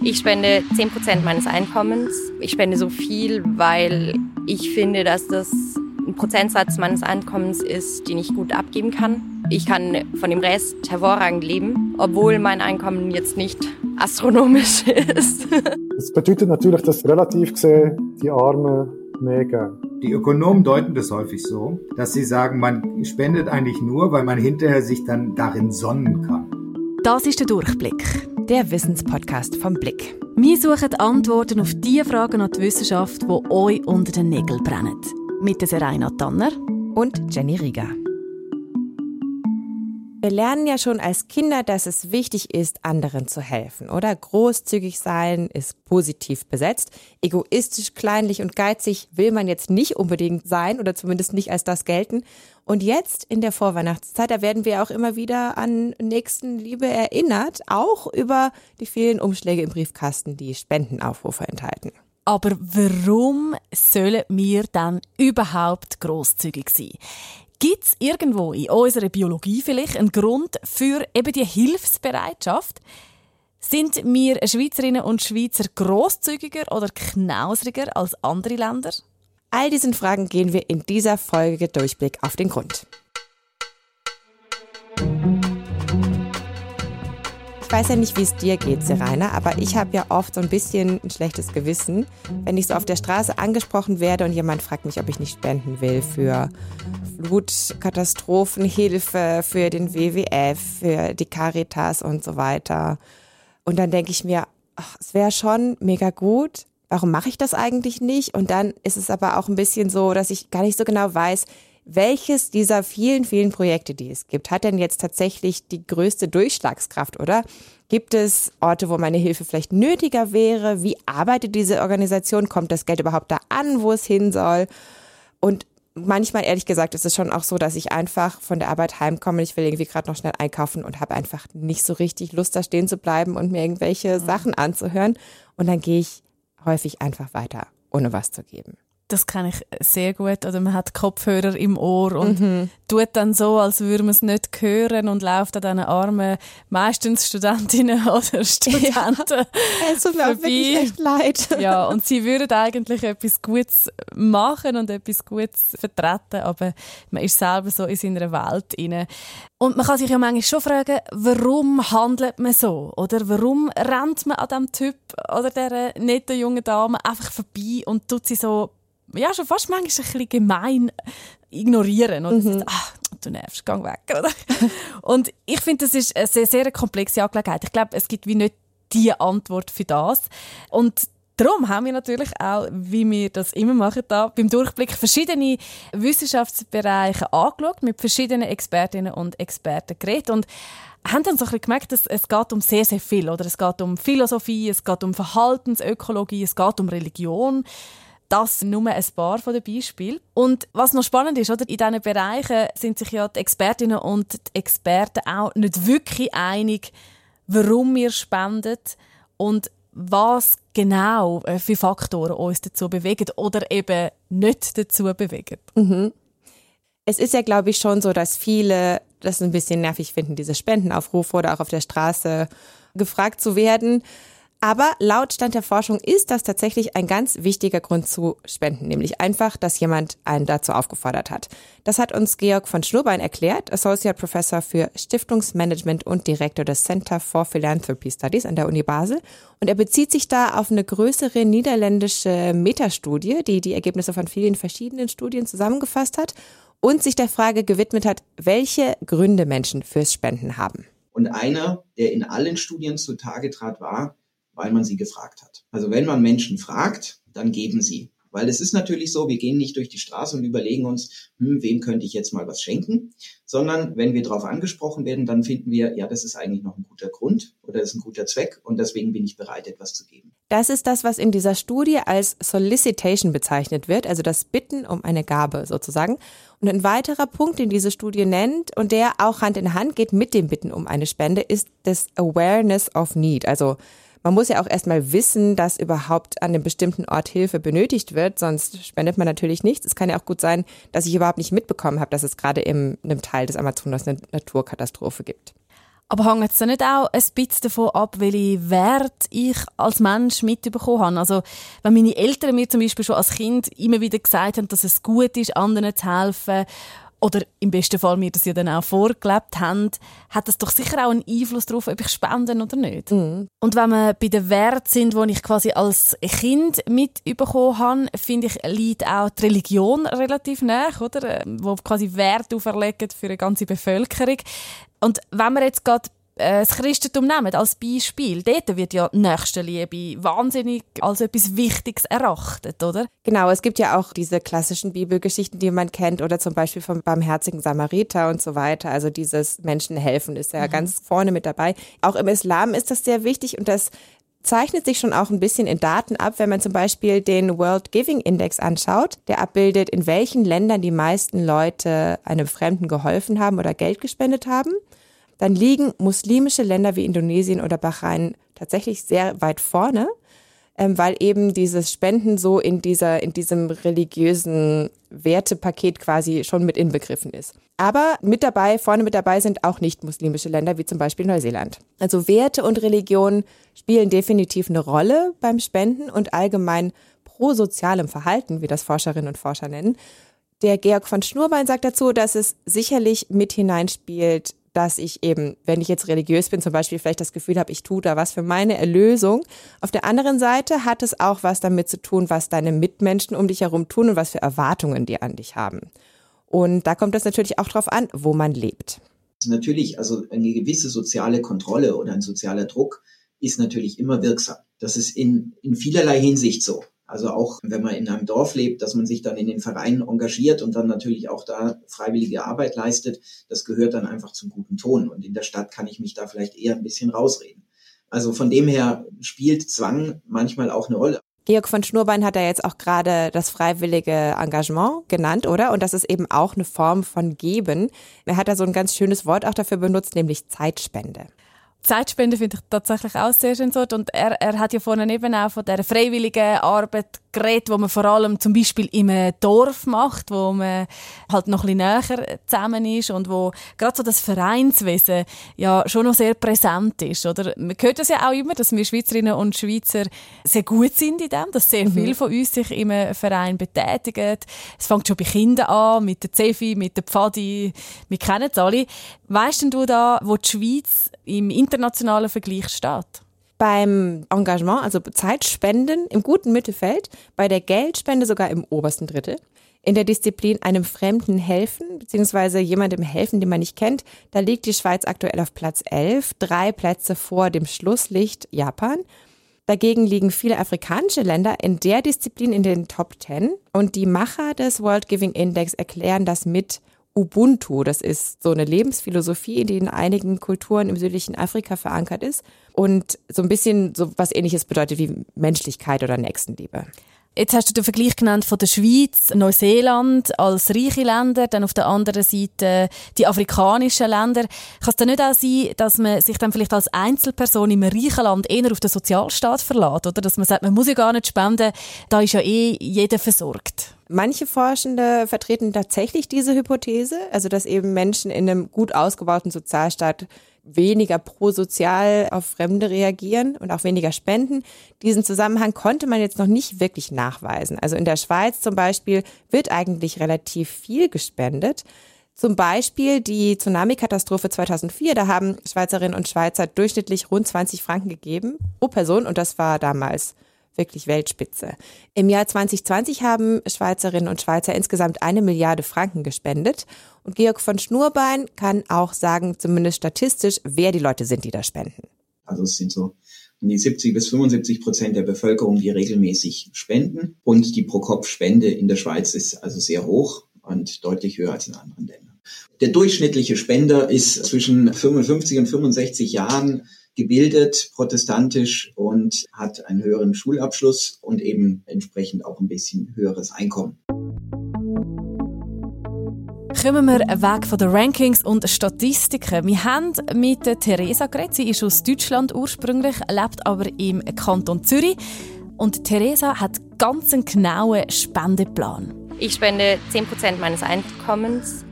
Ich spende 10% meines Einkommens. Ich spende so viel, weil ich finde, dass das ein Prozentsatz meines Einkommens ist, den ich gut abgeben kann. Ich kann von dem Rest hervorragend leben, obwohl mein Einkommen jetzt nicht astronomisch ist. Das bedeutet natürlich, dass relativ gesehen die Armen mehr geben. Die Ökonomen deuten das häufig so, dass sie sagen, man spendet eigentlich nur, weil man hinterher sich dann darin sonnen kann. Das ist der Durchblick, der Wissenspodcast vom Blick. Wir suchen Antworten auf die Fragen an die Wissenschaft, die euch unter den Nägeln brennen. Mit der Serena Tanner und Jenny Rieger. Wir lernen ja schon als Kinder, dass es wichtig ist, anderen zu helfen, oder? Großzügig sein ist positiv besetzt. Egoistisch, kleinlich und geizig will man jetzt nicht unbedingt sein oder zumindest nicht als das gelten. Und jetzt in der Vorweihnachtszeit, da werden wir auch immer wieder an Nächstenliebe erinnert, auch über die vielen Umschläge im Briefkasten, die Spendenaufrufe enthalten. Aber warum sollen wir dann überhaupt großzügig sein? Gibt es irgendwo in unserer Biologie vielleicht einen Grund für eben die Hilfsbereitschaft? Sind wir Schweizerinnen und Schweizer großzügiger oder knausriger als andere Länder? All diesen Fragen gehen wir in dieser Folge Durchblick auf den Grund. Ich weiß ja nicht, wie es dir geht, Serena, aber ich habe ja oft so ein bisschen ein schlechtes Gewissen, wenn ich so auf der Straße angesprochen werde und jemand fragt mich, ob ich nicht spenden will für Flutkatastrophenhilfe, für den WWF, für die Caritas und so weiter. Und dann denke ich mir, ach, es wäre schon mega gut. Warum mache ich das eigentlich nicht? Und dann ist es aber auch ein bisschen so, dass ich gar nicht so genau weiß, welches dieser vielen, vielen Projekte, die es gibt, hat denn jetzt tatsächlich die größte Durchschlagskraft, oder? Gibt es Orte, wo meine Hilfe vielleicht nötiger wäre? Wie arbeitet diese Organisation? Kommt das Geld überhaupt da an, wo es hin soll? Und manchmal, ehrlich gesagt, ist es schon auch so, dass ich einfach von der Arbeit heimkomme. Ich will irgendwie gerade noch schnell einkaufen und habe einfach nicht so richtig Lust, da stehen zu bleiben und mir irgendwelche Sachen anzuhören. Und dann gehe ich häufig einfach weiter, ohne was zu geben das kenne ich sehr gut. Oder man hat Kopfhörer im Ohr und mhm. tut dann so, als würde man es nicht hören und läuft an diesen armen, meistens Studentinnen oder Studenten ja, es tut mir vorbei. echt leid. ja, und sie würden eigentlich etwas Gutes machen und etwas Gutes vertreten, aber man ist selber so in seiner Welt inne. Und man kann sich ja manchmal schon fragen, warum handelt man so? Oder warum rennt man an diesem Typ oder dieser netten jungen Dame einfach vorbei und tut sie so ja, schon fast manchmal ein bisschen gemein ignorieren. Oder mhm. ach, du nervst, geh weg. Oder? Und ich finde, das ist eine sehr, sehr komplexe Angelegenheit. Ich glaube, es gibt wie nicht die Antwort für das. Und Darum haben wir natürlich auch, wie wir das immer machen, da beim Durchblick verschiedene Wissenschaftsbereiche angeschaut, mit verschiedenen Expertinnen und Experten geredet und haben dann so ein bisschen gemerkt, dass es geht um sehr, sehr viel. Oder es geht um Philosophie, es geht um Verhaltensökologie, es geht um Religion. Das nur ein paar von den Beispielen. Und was noch spannend ist, oder, in diesen Bereichen sind sich ja die Expertinnen und die Experten auch nicht wirklich einig, warum wir spenden und was genau äh, für Faktoren uns dazu bewegen oder eben nicht dazu bewegen. Mhm. Es ist ja, glaube ich, schon so, dass viele das ein bisschen nervig finden, diese Spendenaufrufe oder auch auf der Straße gefragt zu werden. Aber laut Stand der Forschung ist das tatsächlich ein ganz wichtiger Grund zu spenden, nämlich einfach, dass jemand einen dazu aufgefordert hat. Das hat uns Georg von Schnurbein erklärt, Associate Professor für Stiftungsmanagement und Direktor des Center for Philanthropy Studies an der Uni Basel. Und er bezieht sich da auf eine größere niederländische Metastudie, die die Ergebnisse von vielen verschiedenen Studien zusammengefasst hat und sich der Frage gewidmet hat, welche Gründe Menschen fürs Spenden haben. Und einer, der in allen Studien zutage trat, war, weil man sie gefragt hat. Also wenn man Menschen fragt, dann geben sie. Weil es ist natürlich so, wir gehen nicht durch die Straße und überlegen uns, hm, wem könnte ich jetzt mal was schenken, sondern wenn wir darauf angesprochen werden, dann finden wir, ja, das ist eigentlich noch ein guter Grund oder das ist ein guter Zweck und deswegen bin ich bereit, etwas zu geben. Das ist das, was in dieser Studie als Solicitation bezeichnet wird, also das Bitten um eine Gabe sozusagen. Und ein weiterer Punkt, den diese Studie nennt und der auch Hand in Hand geht mit dem Bitten um eine Spende, ist das Awareness of Need, also man muss ja auch erstmal wissen, dass überhaupt an einem bestimmten Ort Hilfe benötigt wird, sonst spendet man natürlich nichts. Es kann ja auch gut sein, dass ich überhaupt nicht mitbekommen habe, dass es gerade in einem Teil des Amazonas eine Naturkatastrophe gibt. Aber hängt es nicht auch ein bisschen davon ab, welche Wert ich als Mensch mitbekommen habe? Also, wenn meine Eltern mir zum Beispiel schon als Kind immer wieder gesagt haben, dass es gut ist, anderen zu helfen, oder im besten Fall mir das ja dann auch vorgelebt haben, hat das doch sicher auch einen Einfluss darauf, ob ich spende oder nicht. Mhm. Und wenn wir bei den Werten sind, die ich quasi als Kind mitbekommen habe, finde ich, liegt auch die Religion relativ nah, oder? Wo quasi Wert auferlegt für eine ganze Bevölkerung. Und wenn wir jetzt gerade das Christentum nehmen als Beispiel, dort wird ja Nächstenliebe wahnsinnig als etwas Wichtiges erachtet, oder? Genau, es gibt ja auch diese klassischen Bibelgeschichten, die man kennt, oder zum Beispiel vom barmherzigen Samariter und so weiter. Also dieses Menschenhelfen ist ja mhm. ganz vorne mit dabei. Auch im Islam ist das sehr wichtig und das zeichnet sich schon auch ein bisschen in Daten ab, wenn man zum Beispiel den World Giving Index anschaut, der abbildet, in welchen Ländern die meisten Leute einem Fremden geholfen haben oder Geld gespendet haben dann liegen muslimische Länder wie Indonesien oder Bahrain tatsächlich sehr weit vorne, ähm, weil eben dieses Spenden so in dieser, in diesem religiösen Wertepaket quasi schon mit inbegriffen ist. Aber mit dabei, vorne mit dabei sind auch nicht muslimische Länder, wie zum Beispiel Neuseeland. Also Werte und Religion spielen definitiv eine Rolle beim Spenden und allgemein prosozialem Verhalten, wie das Forscherinnen und Forscher nennen. Der Georg von Schnurbein sagt dazu, dass es sicherlich mit hineinspielt, dass ich eben, wenn ich jetzt religiös bin, zum Beispiel vielleicht das Gefühl habe, ich tue da was für meine Erlösung. Auf der anderen Seite hat es auch was damit zu tun, was deine Mitmenschen um dich herum tun und was für Erwartungen die an dich haben. Und da kommt es natürlich auch darauf an, wo man lebt. Natürlich, also eine gewisse soziale Kontrolle oder ein sozialer Druck ist natürlich immer wirksam. Das ist in, in vielerlei Hinsicht so. Also auch wenn man in einem Dorf lebt, dass man sich dann in den Vereinen engagiert und dann natürlich auch da freiwillige Arbeit leistet, das gehört dann einfach zum guten Ton. Und in der Stadt kann ich mich da vielleicht eher ein bisschen rausreden. Also von dem her spielt Zwang manchmal auch eine Rolle. Georg von Schnurbein hat ja jetzt auch gerade das freiwillige Engagement genannt, oder? Und das ist eben auch eine Form von Geben. Er hat da so ein ganz schönes Wort auch dafür benutzt, nämlich Zeitspende. Zeitspende finde ich tatsächlich auch sehr schön. Und er, er hat ja vorhin eben auch von der freiwilligen Arbeit geredet, wo man vor allem zum Beispiel im Dorf macht, wo man halt noch ein bisschen näher zusammen ist und wo gerade so das Vereinswesen ja schon noch sehr präsent ist, oder? Man hört das ja auch immer, dass wir Schweizerinnen und Schweizer sehr gut sind in dem, dass sehr mhm. viele von uns sich im Verein betätigen. Es fängt schon bei Kindern an, mit der Zefi, mit der Pfadi, wir kennen es alle. Weißt denn du da, wo die Schweiz im internationalen Vergleich steht? Beim Engagement, also Zeitspenden im guten Mittelfeld, bei der Geldspende sogar im obersten Drittel. In der Disziplin einem Fremden helfen, beziehungsweise jemandem helfen, den man nicht kennt, da liegt die Schweiz aktuell auf Platz 11, drei Plätze vor dem Schlusslicht Japan. Dagegen liegen viele afrikanische Länder in der Disziplin in den Top 10 und die Macher des World Giving Index erklären das mit Ubuntu. Das ist so eine Lebensphilosophie, die in einigen Kulturen im südlichen Afrika verankert ist und so ein bisschen so was ähnliches bedeutet wie Menschlichkeit oder Nächstenliebe. Jetzt hast du den Vergleich genannt von der Schweiz, Neuseeland als reiche Länder, dann auf der anderen Seite die afrikanischen Länder. Kann es dann nicht auch sein, dass man sich dann vielleicht als Einzelperson im reichen Land eher auf den Sozialstaat verlässt, oder? Dass man sagt, man muss ja gar nicht spenden, da ist ja eh jeder versorgt. Manche Forschende vertreten tatsächlich diese Hypothese, also dass eben Menschen in einem gut ausgebauten Sozialstaat weniger prosozial auf Fremde reagieren und auch weniger spenden. Diesen Zusammenhang konnte man jetzt noch nicht wirklich nachweisen. Also in der Schweiz zum Beispiel wird eigentlich relativ viel gespendet. Zum Beispiel die Tsunami-Katastrophe 2004, da haben Schweizerinnen und Schweizer durchschnittlich rund 20 Franken gegeben pro Person und das war damals wirklich Weltspitze. Im Jahr 2020 haben Schweizerinnen und Schweizer insgesamt eine Milliarde Franken gespendet. Und Georg von Schnurbein kann auch sagen, zumindest statistisch, wer die Leute sind, die da spenden. Also es sind so die 70 bis 75 Prozent der Bevölkerung, die regelmäßig spenden. Und die Pro-Kopf-Spende in der Schweiz ist also sehr hoch und deutlich höher als in anderen Ländern. Der durchschnittliche Spender ist zwischen 55 und 65 Jahren gebildet, protestantisch und hat einen höheren Schulabschluss und eben entsprechend auch ein bisschen höheres Einkommen. Kommen wir weg von den Rankings und Statistiken. Wir haben mit Theresa geredet. Sie ist aus Deutschland ursprünglich, lebt aber im Kanton Zürich. Und Theresa hat ganz einen genauen Spendeplan. Ich spende 10% meines Einkommens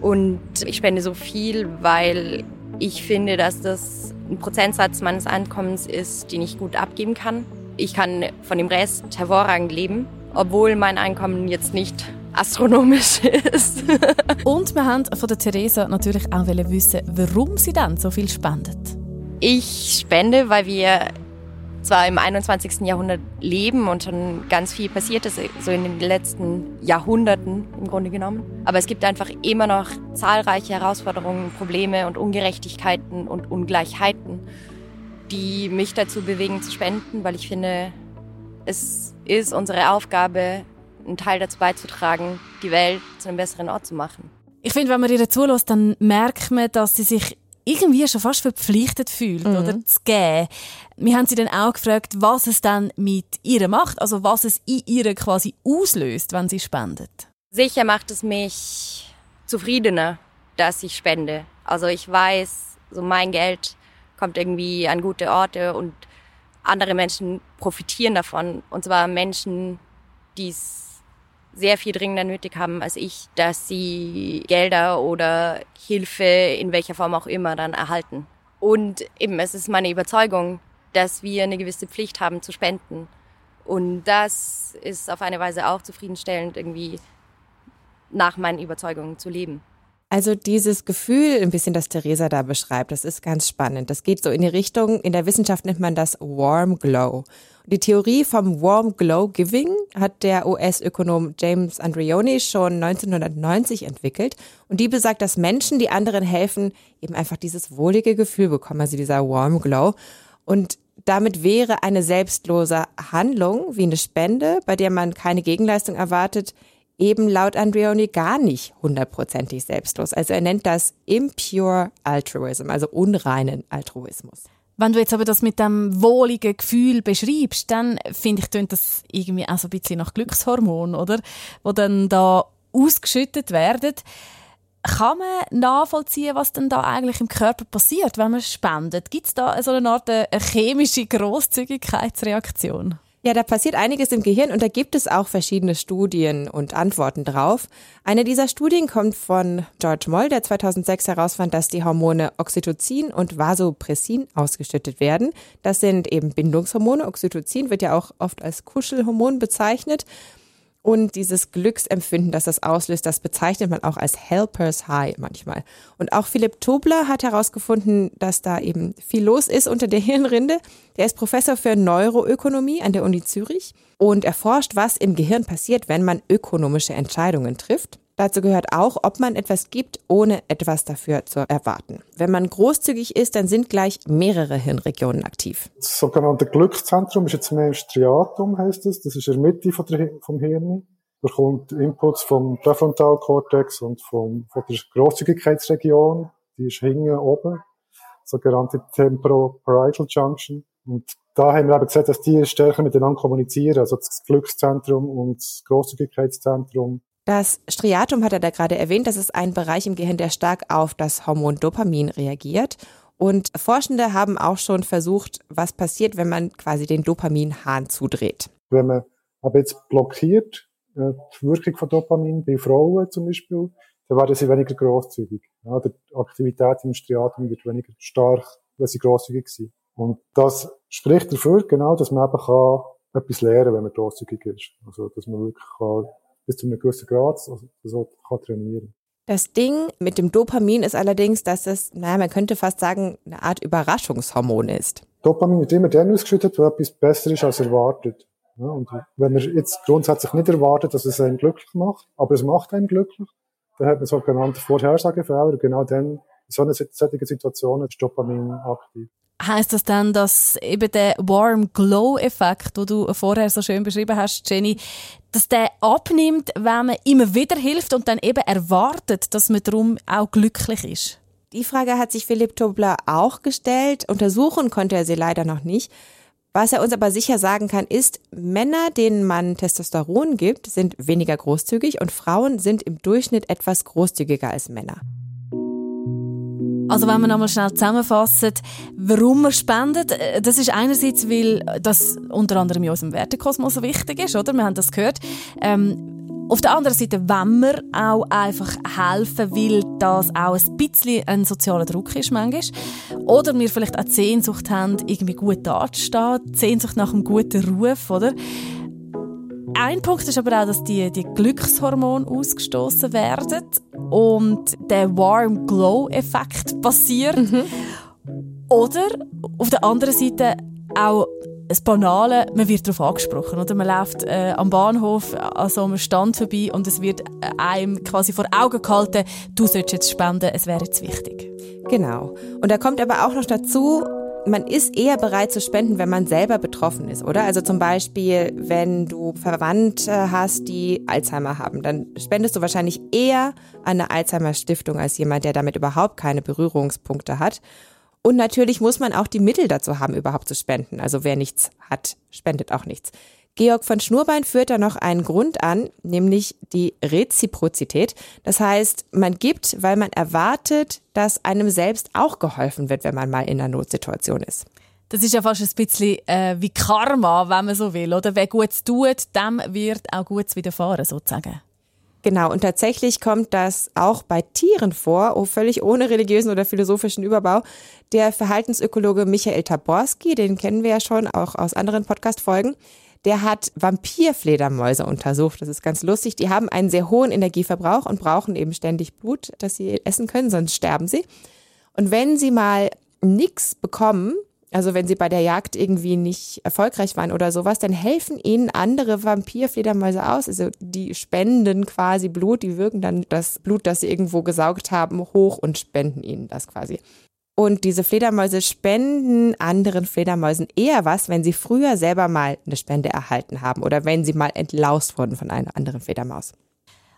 und ich spende so viel, weil Ich finde, dass das ein Prozentsatz meines Einkommens ist, den ich gut abgeben kann. Ich kann von dem Rest hervorragend leben, obwohl mein Einkommen jetzt nicht astronomisch ist. Und wir haben von der Theresa natürlich auch wissen, warum sie dann so viel spendet. Ich spende, weil wir zwar im 21. Jahrhundert leben und schon ganz viel passiert ist, so in den letzten Jahrhunderten im Grunde genommen. Aber es gibt einfach immer noch zahlreiche Herausforderungen, Probleme und Ungerechtigkeiten und Ungleichheiten, die mich dazu bewegen zu spenden, weil ich finde, es ist unsere Aufgabe, einen Teil dazu beizutragen, die Welt zu einem besseren Ort zu machen. Ich finde, wenn man ihr zulässt, dann merkt man, dass sie sich irgendwie schon fast verpflichtet fühlt mhm. oder zu geben. Wir haben sie dann auch gefragt, was es dann mit ihr macht, also was es in ihr quasi auslöst, wenn sie spendet. Sicher macht es mich zufriedener, dass ich spende. Also ich weiß, so mein Geld kommt irgendwie an gute Orte und andere Menschen profitieren davon. Und zwar Menschen, die es sehr viel dringender nötig haben als ich, dass sie Gelder oder Hilfe in welcher Form auch immer dann erhalten. Und eben, es ist meine Überzeugung, dass wir eine gewisse Pflicht haben zu spenden. Und das ist auf eine Weise auch zufriedenstellend, irgendwie nach meinen Überzeugungen zu leben. Also dieses Gefühl, ein bisschen, das Theresa da beschreibt, das ist ganz spannend. Das geht so in die Richtung, in der Wissenschaft nennt man das Warm Glow. Die Theorie vom Warm Glow Giving hat der US-Ökonom James Andreoni schon 1990 entwickelt. Und die besagt, dass Menschen, die anderen helfen, eben einfach dieses wohlige Gefühl bekommen, also dieser Warm Glow. Und damit wäre eine selbstlose Handlung wie eine Spende, bei der man keine Gegenleistung erwartet, eben laut Andreoni gar nicht hundertprozentig selbstlos. Also er nennt das impure altruism, also unreinen Altruismus. Wenn du jetzt aber das mit dem wohligen Gefühl beschreibst, dann finde ich, tönt das irgendwie auch so ein bisschen nach Glückshormon, oder? Wo dann da ausgeschüttet werden. Kann man nachvollziehen, was denn da eigentlich im Körper passiert, wenn man spendet? Gibt es da so eine Art eine chemische Großzügigkeitsreaktion? Ja, da passiert einiges im Gehirn und da gibt es auch verschiedene Studien und Antworten drauf. Eine dieser Studien kommt von George Moll, der 2006 herausfand, dass die Hormone Oxytocin und Vasopressin ausgeschüttet werden. Das sind eben Bindungshormone. Oxytocin wird ja auch oft als Kuschelhormon bezeichnet. Und dieses Glücksempfinden, das das auslöst, das bezeichnet man auch als Helpers High manchmal. Und auch Philipp Tobler hat herausgefunden, dass da eben viel los ist unter der Hirnrinde. Der ist Professor für Neuroökonomie an der Uni Zürich und erforscht, was im Gehirn passiert, wenn man ökonomische Entscheidungen trifft. Dazu gehört auch, ob man etwas gibt, ohne etwas dafür zu erwarten. Wenn man großzügig ist, dann sind gleich mehrere Hirnregionen aktiv. Das sogenannte Glückszentrum ist jetzt mehr im Striatum, heißt es. Das ist in der Mitte vom Hirn. Da kommt Inputs vom Präfrontalkortex und vom, von der Großzügigkeitsregion. Die ist hinten oben. Sogenannte Temporoparietal Junction. Und da haben wir eben gesehen, dass die stärker miteinander kommunizieren. Also das Glückszentrum und das Großzügigkeitszentrum das Striatum hat er da gerade erwähnt. Das ist ein Bereich im Gehirn, der stark auf das Hormon Dopamin reagiert. Und Forschende haben auch schon versucht, was passiert, wenn man quasi den Dopaminhahn zudreht. Wenn man aber jetzt blockiert, äh, die Wirkung von Dopamin bei Frauen zum Beispiel, dann werden sie weniger großzügig. Ja, die Aktivität im Striatum wird weniger stark, wenn sie großzügig sind. Und das spricht dafür, genau, dass man eben kann etwas lernen, wenn man großzügig ist. Also, dass man wirklich kann bis zu einem gewissen Grad so kann trainieren. Das Ding mit dem Dopamin ist allerdings, dass es, naja, man könnte fast sagen, eine Art Überraschungshormon ist. Dopamin wird immer dann ausgeschüttet, wenn etwas besser ist als erwartet. Ja, und wenn man jetzt grundsätzlich nicht erwartet, dass es einen glücklich macht, aber es macht einen glücklich, dann hat man sogenannte Vorhersagefehler genau dann in so einer solchen Situation ist Dopamin aktiv heißt das dann, dass eben der Warm Glow Effekt, den du vorher so schön beschrieben hast, Jenny, dass der abnimmt, wenn man immer wieder hilft und dann eben erwartet, dass man darum auch glücklich ist? Die Frage hat sich Philipp Tobler auch gestellt. Untersuchen konnte er sie leider noch nicht. Was er uns aber sicher sagen kann, ist, Männer, denen man Testosteron gibt, sind weniger großzügig und Frauen sind im Durchschnitt etwas großzügiger als Männer. Also wenn wir nochmal schnell zusammenfassen, warum wir spenden, äh, das ist einerseits, weil das unter anderem in unserem Wertekosmos wichtig ist, oder? Wir haben das gehört. Ähm, Auf der anderen Seite wenn wir auch einfach helfen, weil das auch ein bisschen ein sozialer Druck ist manchmal. Oder wir vielleicht auch die Sehnsucht haben, irgendwie gut dazustehen, die Sehnsucht nach einem guten Ruf, oder? Ein Punkt ist aber auch, dass die, die Glückshormone ausgestoßen werden und der Warm Glow Effekt passiert. Mhm. Oder auf der anderen Seite auch das Banale, man wird darauf angesprochen. Oder? Man läuft äh, am Bahnhof an so einem Stand vorbei und es wird äh, einem quasi vor Augen gehalten, du solltest jetzt spenden, es wäre jetzt wichtig. Genau. Und da kommt aber auch noch dazu, man ist eher bereit zu spenden, wenn man selber betroffen ist, oder? Also zum Beispiel, wenn du Verwandte hast, die Alzheimer haben, dann spendest du wahrscheinlich eher an eine Alzheimer-Stiftung als jemand, der damit überhaupt keine Berührungspunkte hat. Und natürlich muss man auch die Mittel dazu haben, überhaupt zu spenden. Also wer nichts hat, spendet auch nichts. Georg von Schnurbein führt da noch einen Grund an, nämlich die Reziprozität. Das heißt, man gibt, weil man erwartet, dass einem selbst auch geholfen wird, wenn man mal in einer Notsituation ist. Das ist ja fast ein bisschen äh, wie Karma, wenn man so will, oder? Wer Gutes tut, dem wird auch Gutes widerfahren, sozusagen. Genau, und tatsächlich kommt das auch bei Tieren vor, oh, völlig ohne religiösen oder philosophischen Überbau. Der Verhaltensökologe Michael Taborski, den kennen wir ja schon auch aus anderen Podcast-Folgen, der hat Vampirfledermäuse untersucht. Das ist ganz lustig. Die haben einen sehr hohen Energieverbrauch und brauchen eben ständig Blut, das sie essen können, sonst sterben sie. Und wenn sie mal nichts bekommen, also wenn sie bei der Jagd irgendwie nicht erfolgreich waren oder sowas, dann helfen ihnen andere Vampirfledermäuse aus. Also die spenden quasi Blut, die wirken dann das Blut, das sie irgendwo gesaugt haben, hoch und spenden ihnen das quasi. Und diese Fledermäuse spenden anderen Fledermäusen eher was, wenn sie früher selber mal eine Spende erhalten haben oder wenn sie mal entlaust wurden von einer anderen Fledermaus.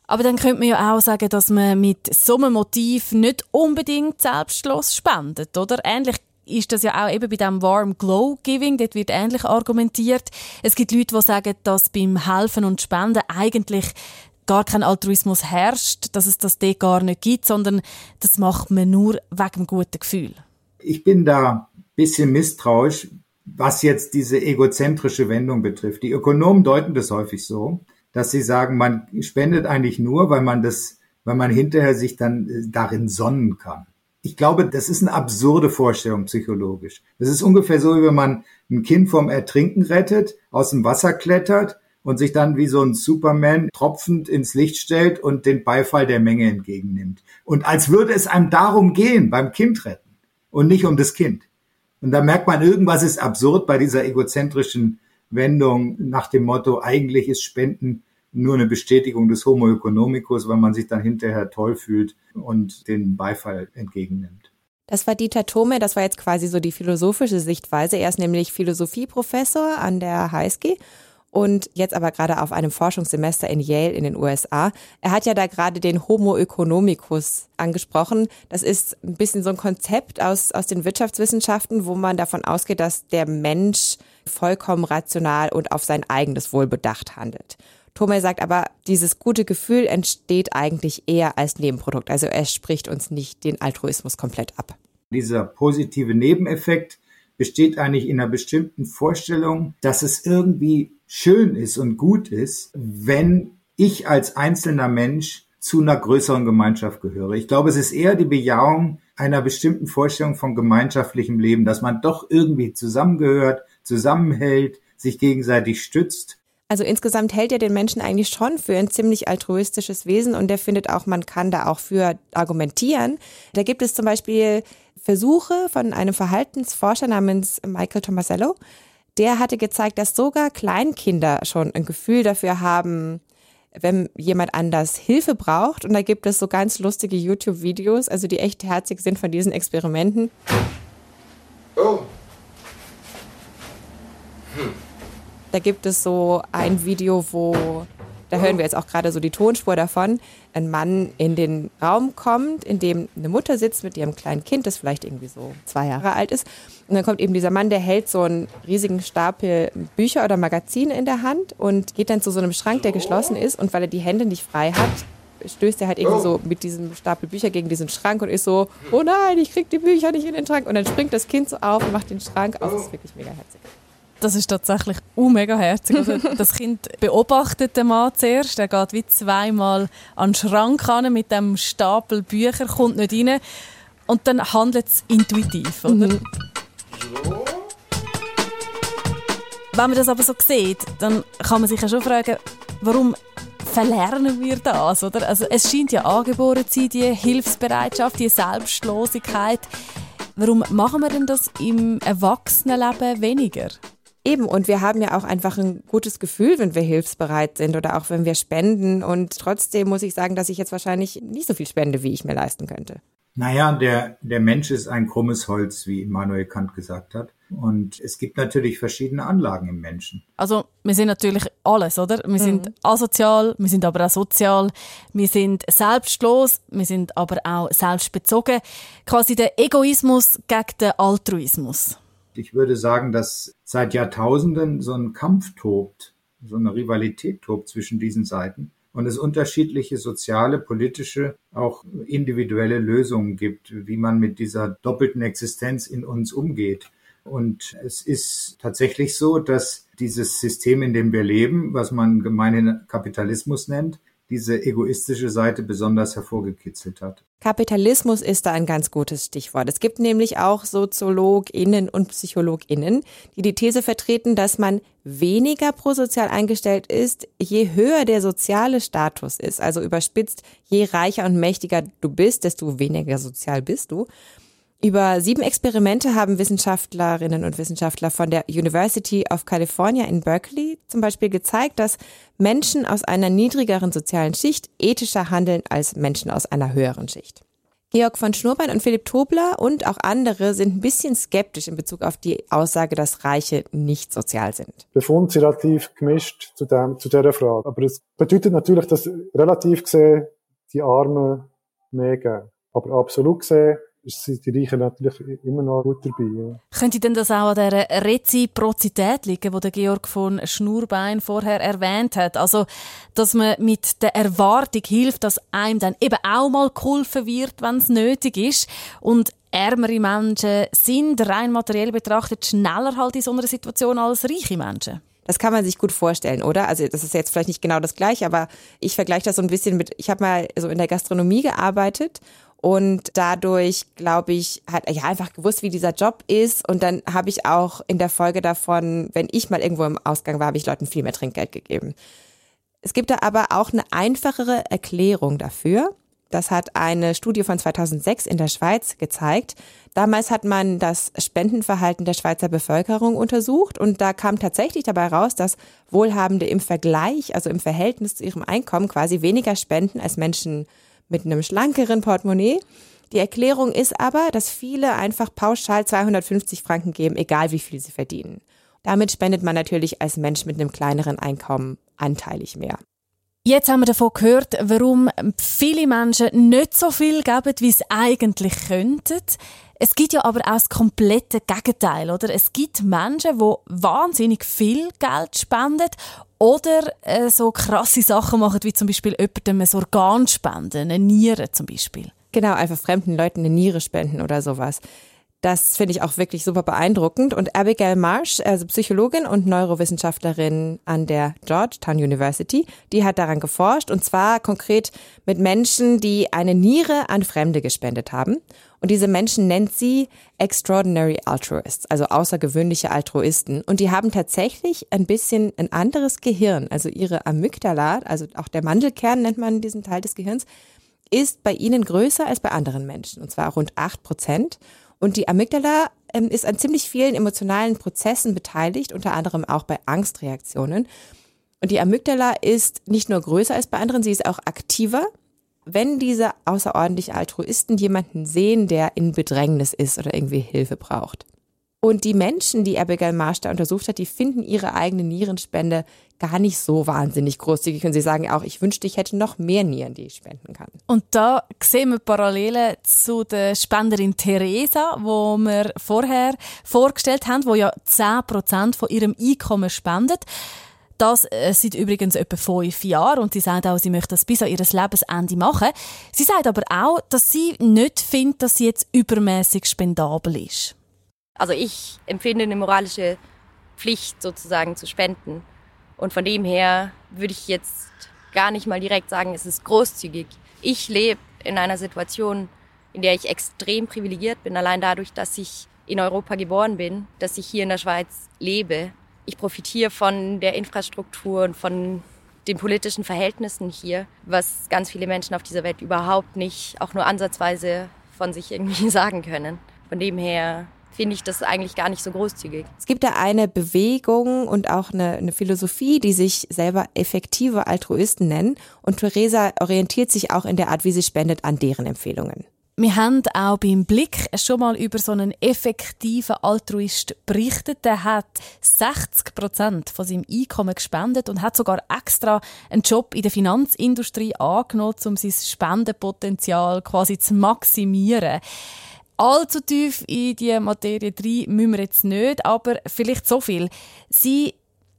Aber dann könnte man ja auch sagen, dass man mit so einem Motiv nicht unbedingt selbstlos spendet, oder? Ähnlich ist das ja auch eben bei dem Warm Glow Giving, dort wird ähnlich argumentiert. Es gibt Leute, die sagen, dass beim Helfen und Spenden eigentlich gar kein Altruismus herrscht, dass es das dort gar nicht gibt, sondern das macht man nur wegen dem guten Gefühl. Ich bin da ein bisschen misstrauisch, was jetzt diese egozentrische Wendung betrifft. Die Ökonomen deuten das häufig so, dass sie sagen, man spendet eigentlich nur, weil man das, weil man hinterher sich dann äh, darin sonnen kann. Ich glaube, das ist eine absurde Vorstellung psychologisch. Das ist ungefähr so, wie wenn man ein Kind vom Ertrinken rettet, aus dem Wasser klettert und sich dann wie so ein Superman tropfend ins Licht stellt und den Beifall der Menge entgegennimmt. Und als würde es einem darum gehen, beim Kind retten und nicht um das Kind. Und da merkt man, irgendwas ist absurd bei dieser egozentrischen Wendung nach dem Motto, eigentlich ist Spenden nur eine Bestätigung des Homo economicus, weil man sich dann hinterher toll fühlt und den Beifall entgegennimmt. Das war Dieter Thome, das war jetzt quasi so die philosophische Sichtweise. Er ist nämlich Philosophieprofessor an der HSG und jetzt aber gerade auf einem Forschungssemester in Yale in den USA. Er hat ja da gerade den Homo economicus angesprochen. Das ist ein bisschen so ein Konzept aus, aus den Wirtschaftswissenschaften, wo man davon ausgeht, dass der Mensch vollkommen rational und auf sein eigenes Wohl bedacht handelt. Thome sagt aber, dieses gute Gefühl entsteht eigentlich eher als Nebenprodukt. Also er spricht uns nicht den Altruismus komplett ab. Dieser positive Nebeneffekt besteht eigentlich in einer bestimmten Vorstellung, dass es irgendwie schön ist und gut ist, wenn ich als einzelner Mensch zu einer größeren Gemeinschaft gehöre. Ich glaube, es ist eher die Bejahung einer bestimmten Vorstellung von gemeinschaftlichem Leben, dass man doch irgendwie zusammengehört, zusammenhält, sich gegenseitig stützt. Also insgesamt hält er den Menschen eigentlich schon für ein ziemlich altruistisches Wesen und er findet auch, man kann da auch für argumentieren. Da gibt es zum Beispiel Versuche von einem Verhaltensforscher namens Michael Tomasello, der hatte gezeigt, dass sogar Kleinkinder schon ein Gefühl dafür haben, wenn jemand anders Hilfe braucht. Und da gibt es so ganz lustige YouTube-Videos, also die echt herzig sind von diesen Experimenten. Oh. Hm. Da gibt es so ein Video, wo da hören wir jetzt auch gerade so die Tonspur davon. Ein Mann in den Raum kommt, in dem eine Mutter sitzt mit ihrem kleinen Kind, das vielleicht irgendwie so zwei Jahre alt ist. Und dann kommt eben dieser Mann, der hält so einen riesigen Stapel Bücher oder Magazine in der Hand und geht dann zu so einem Schrank, der geschlossen ist. Und weil er die Hände nicht frei hat, stößt er halt irgendwie so mit diesem Stapel Bücher gegen diesen Schrank und ist so, oh nein, ich krieg die Bücher nicht in den Schrank. Und dann springt das Kind so auf und macht den Schrank auf. Das ist wirklich mega herzig. Das ist tatsächlich uh, mega herzig. Also, das Kind beobachtet den Mann zuerst. Er geht wie zweimal an den Schrank ran mit dem Stapel Bücher, kommt nicht rein. Und dann handelt es intuitiv, oder? Mhm. Wenn man das aber so sieht, dann kann man sich ja schon fragen, warum verlernen wir das, oder? Also es scheint ja angeboren zu sein, die Hilfsbereitschaft, die Selbstlosigkeit. Warum machen wir denn das im Erwachsenenleben weniger? Eben, und wir haben ja auch einfach ein gutes Gefühl, wenn wir hilfsbereit sind oder auch wenn wir spenden. Und trotzdem muss ich sagen, dass ich jetzt wahrscheinlich nicht so viel spende, wie ich mir leisten könnte. Naja, der, der Mensch ist ein krummes Holz, wie Immanuel Kant gesagt hat. Und es gibt natürlich verschiedene Anlagen im Menschen. Also wir sind natürlich alles, oder? Wir mhm. sind asozial, wir sind aber auch sozial, wir sind selbstlos, wir sind aber auch selbstbezogen. Quasi der Egoismus gegen den Altruismus. Ich würde sagen, dass seit Jahrtausenden so ein Kampf tobt, so eine Rivalität tobt zwischen diesen Seiten und es unterschiedliche soziale, politische, auch individuelle Lösungen gibt, wie man mit dieser doppelten Existenz in uns umgeht. Und es ist tatsächlich so, dass dieses System, in dem wir leben, was man gemeinhin Kapitalismus nennt, diese egoistische Seite besonders hervorgekitzelt hat. Kapitalismus ist da ein ganz gutes Stichwort. Es gibt nämlich auch SoziologInnen und PsychologInnen, die die These vertreten, dass man weniger prosozial eingestellt ist, je höher der soziale Status ist. Also überspitzt, je reicher und mächtiger du bist, desto weniger sozial bist du. Über sieben Experimente haben Wissenschaftlerinnen und Wissenschaftler von der University of California in Berkeley zum Beispiel gezeigt, dass Menschen aus einer niedrigeren sozialen Schicht ethischer handeln als Menschen aus einer höheren Schicht. Georg von Schnurbein und Philipp Tobler und auch andere sind ein bisschen skeptisch in Bezug auf die Aussage, dass Reiche nicht sozial sind. Befund sind relativ gemischt zu, dem, zu dieser Frage. Aber es bedeutet natürlich, dass relativ gesehen die Armen mehr geben. Aber absolut gesehen sind die Reichen natürlich immer noch gut dabei. Ja. Könnte denn das auch an der Reziprozität liegen, die der Georg von Schnurbein vorher erwähnt hat? Also, dass man mit der Erwartung hilft, dass einem dann eben auch mal geholfen wird, wenn es nötig ist. Und ärmere Menschen sind rein materiell betrachtet schneller halt in so einer Situation als reiche Menschen. Das kann man sich gut vorstellen, oder? Also das ist jetzt vielleicht nicht genau das gleiche, aber ich vergleiche das so ein bisschen mit, ich habe mal so in der Gastronomie gearbeitet und dadurch, glaube ich, hat ja einfach gewusst, wie dieser Job ist. Und dann habe ich auch in der Folge davon, wenn ich mal irgendwo im Ausgang war, habe ich Leuten viel mehr Trinkgeld gegeben. Es gibt da aber auch eine einfachere Erklärung dafür. Das hat eine Studie von 2006 in der Schweiz gezeigt. Damals hat man das Spendenverhalten der Schweizer Bevölkerung untersucht und da kam tatsächlich dabei raus, dass Wohlhabende im Vergleich, also im Verhältnis zu ihrem Einkommen quasi weniger spenden als Menschen mit einem schlankeren Portemonnaie. Die Erklärung ist aber, dass viele einfach pauschal 250 Franken geben, egal wie viel sie verdienen. Damit spendet man natürlich als Mensch mit einem kleineren Einkommen anteilig mehr. Jetzt haben wir davon gehört, warum viele Menschen nicht so viel geben, wie sie eigentlich könnten. Es gibt ja aber auch das komplette Gegenteil, oder? Es gibt Menschen, die wahnsinnig viel Geld spenden oder äh, so krasse Sachen machen, wie zum Beispiel jemandem ein Organ spenden, eine Niere zum Beispiel. Genau, einfach fremden Leuten eine Niere spenden oder sowas. Das finde ich auch wirklich super beeindruckend. Und Abigail Marsh, also Psychologin und Neurowissenschaftlerin an der Georgetown University, die hat daran geforscht und zwar konkret mit Menschen, die eine Niere an Fremde gespendet haben. Und diese Menschen nennt sie Extraordinary Altruists, also außergewöhnliche Altruisten. Und die haben tatsächlich ein bisschen ein anderes Gehirn. Also ihre Amygdala, also auch der Mandelkern nennt man diesen Teil des Gehirns, ist bei ihnen größer als bei anderen Menschen. Und zwar rund acht Prozent. Und die Amygdala ähm, ist an ziemlich vielen emotionalen Prozessen beteiligt, unter anderem auch bei Angstreaktionen. Und die Amygdala ist nicht nur größer als bei anderen, sie ist auch aktiver wenn diese außerordentlich Altruisten jemanden sehen, der in Bedrängnis ist oder irgendwie Hilfe braucht. Und die Menschen, die Abigail Marsh da untersucht hat, die finden ihre eigene Nierenspende gar nicht so wahnsinnig großzügig. Und sie sagen auch, ich wünschte, ich hätte noch mehr Nieren, die ich spenden kann. Und da sehen wir Parallelen zu der Spenderin Theresa, wo wir vorher vorgestellt haben, wo ja 10% von ihrem Einkommen spendet. Das äh, seit übrigens etwa fünf Jahren und sie sagt auch, sie möchte das bis an ihr Lebensende machen. Sie sagt aber auch, dass sie nicht findet, dass sie jetzt übermäßig spendabel ist. Also ich empfinde eine moralische Pflicht sozusagen zu spenden. Und von dem her würde ich jetzt gar nicht mal direkt sagen, es ist großzügig. Ich lebe in einer Situation, in der ich extrem privilegiert bin, allein dadurch, dass ich in Europa geboren bin, dass ich hier in der Schweiz lebe. Ich profitiere von der Infrastruktur und von den politischen Verhältnissen hier, was ganz viele Menschen auf dieser Welt überhaupt nicht, auch nur ansatzweise von sich irgendwie sagen können. Von dem her finde ich das eigentlich gar nicht so großzügig. Es gibt da eine Bewegung und auch eine, eine Philosophie, die sich selber effektive Altruisten nennen. Und Theresa orientiert sich auch in der Art, wie sie spendet, an deren Empfehlungen. Wir haben auch beim Blick schon mal über so einen effektiven Altruist berichtet. Der hat 60 Prozent von seinem Einkommen gespendet und hat sogar extra einen Job in der Finanzindustrie angenommen, um sein Spendenpotenzial quasi zu maximieren. Allzu tief in die Materie rein müssen wir jetzt nicht, aber vielleicht so viel. Sie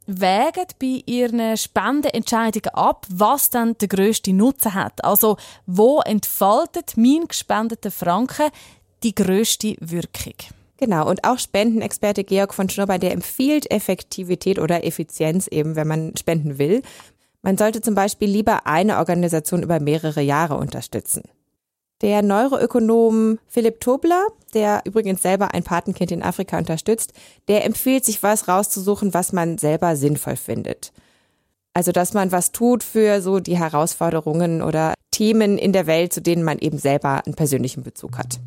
wägen bei ihren Spendenentscheidungen ab, was dann der grösste Nutzen hat. Also, wo entfaltet mein gespendeter Franken die grösste Wirkung? Genau, und auch Spendenexperte Georg von Schnurber, der empfiehlt Effektivität oder Effizienz eben, wenn man spenden will. Man sollte zum Beispiel lieber eine Organisation über mehrere Jahre unterstützen. Der Neuroökonom Philipp Tobler, der übrigens selber ein Patenkind in Afrika unterstützt, der empfiehlt sich was rauszusuchen, was man selber sinnvoll findet. Also, dass man was tut für so die Herausforderungen oder Themen in der Welt, zu denen man eben selber einen persönlichen Bezug hat.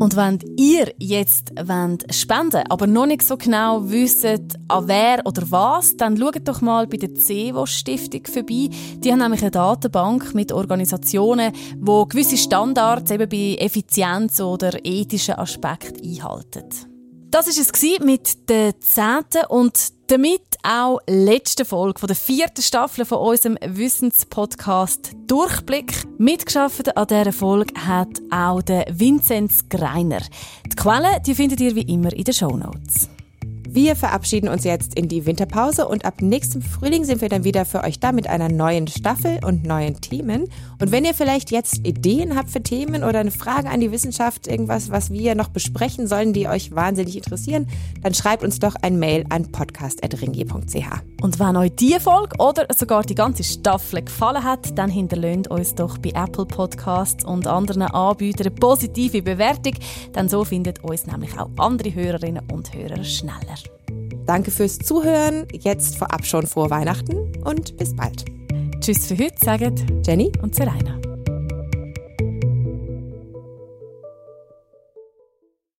Und wenn ihr jetzt wollt spenden aber noch nicht so genau wisst, an wer oder was, dann schaut doch mal bei der CEVO-Stiftung vorbei. Die haben nämlich eine Datenbank mit Organisationen, die gewisse Standards eben bei Effizienz oder ethischen Aspekten einhalten. Das ist es mit der zehnten und damit auch letzte Folge von der vierten Staffel von unserem Wissenspodcast Durchblick. Mitgeschafft an dieser Folge hat auch der Vinzenz Greiner. Die Quellen die findet ihr wie immer in den Show Notes. Wir verabschieden uns jetzt in die Winterpause und ab nächstem Frühling sind wir dann wieder für euch da mit einer neuen Staffel und neuen Themen. Und wenn ihr vielleicht jetzt Ideen habt für Themen oder eine Frage an die Wissenschaft, irgendwas, was wir noch besprechen sollen, die euch wahnsinnig interessieren, dann schreibt uns doch ein Mail an podcast.ringi.ch. Und wenn euch diese Folge oder sogar die ganze Staffel gefallen hat, dann hinterlöhnt uns doch bei Apple Podcasts und anderen Anbietern eine positive Bewertung, denn so findet uns nämlich auch andere Hörerinnen und Hörer schneller. Danke fürs Zuhören. Jetzt vorab schon frohe Weihnachten und bis bald. Tschüss für heute, sagen Jenny und Serena.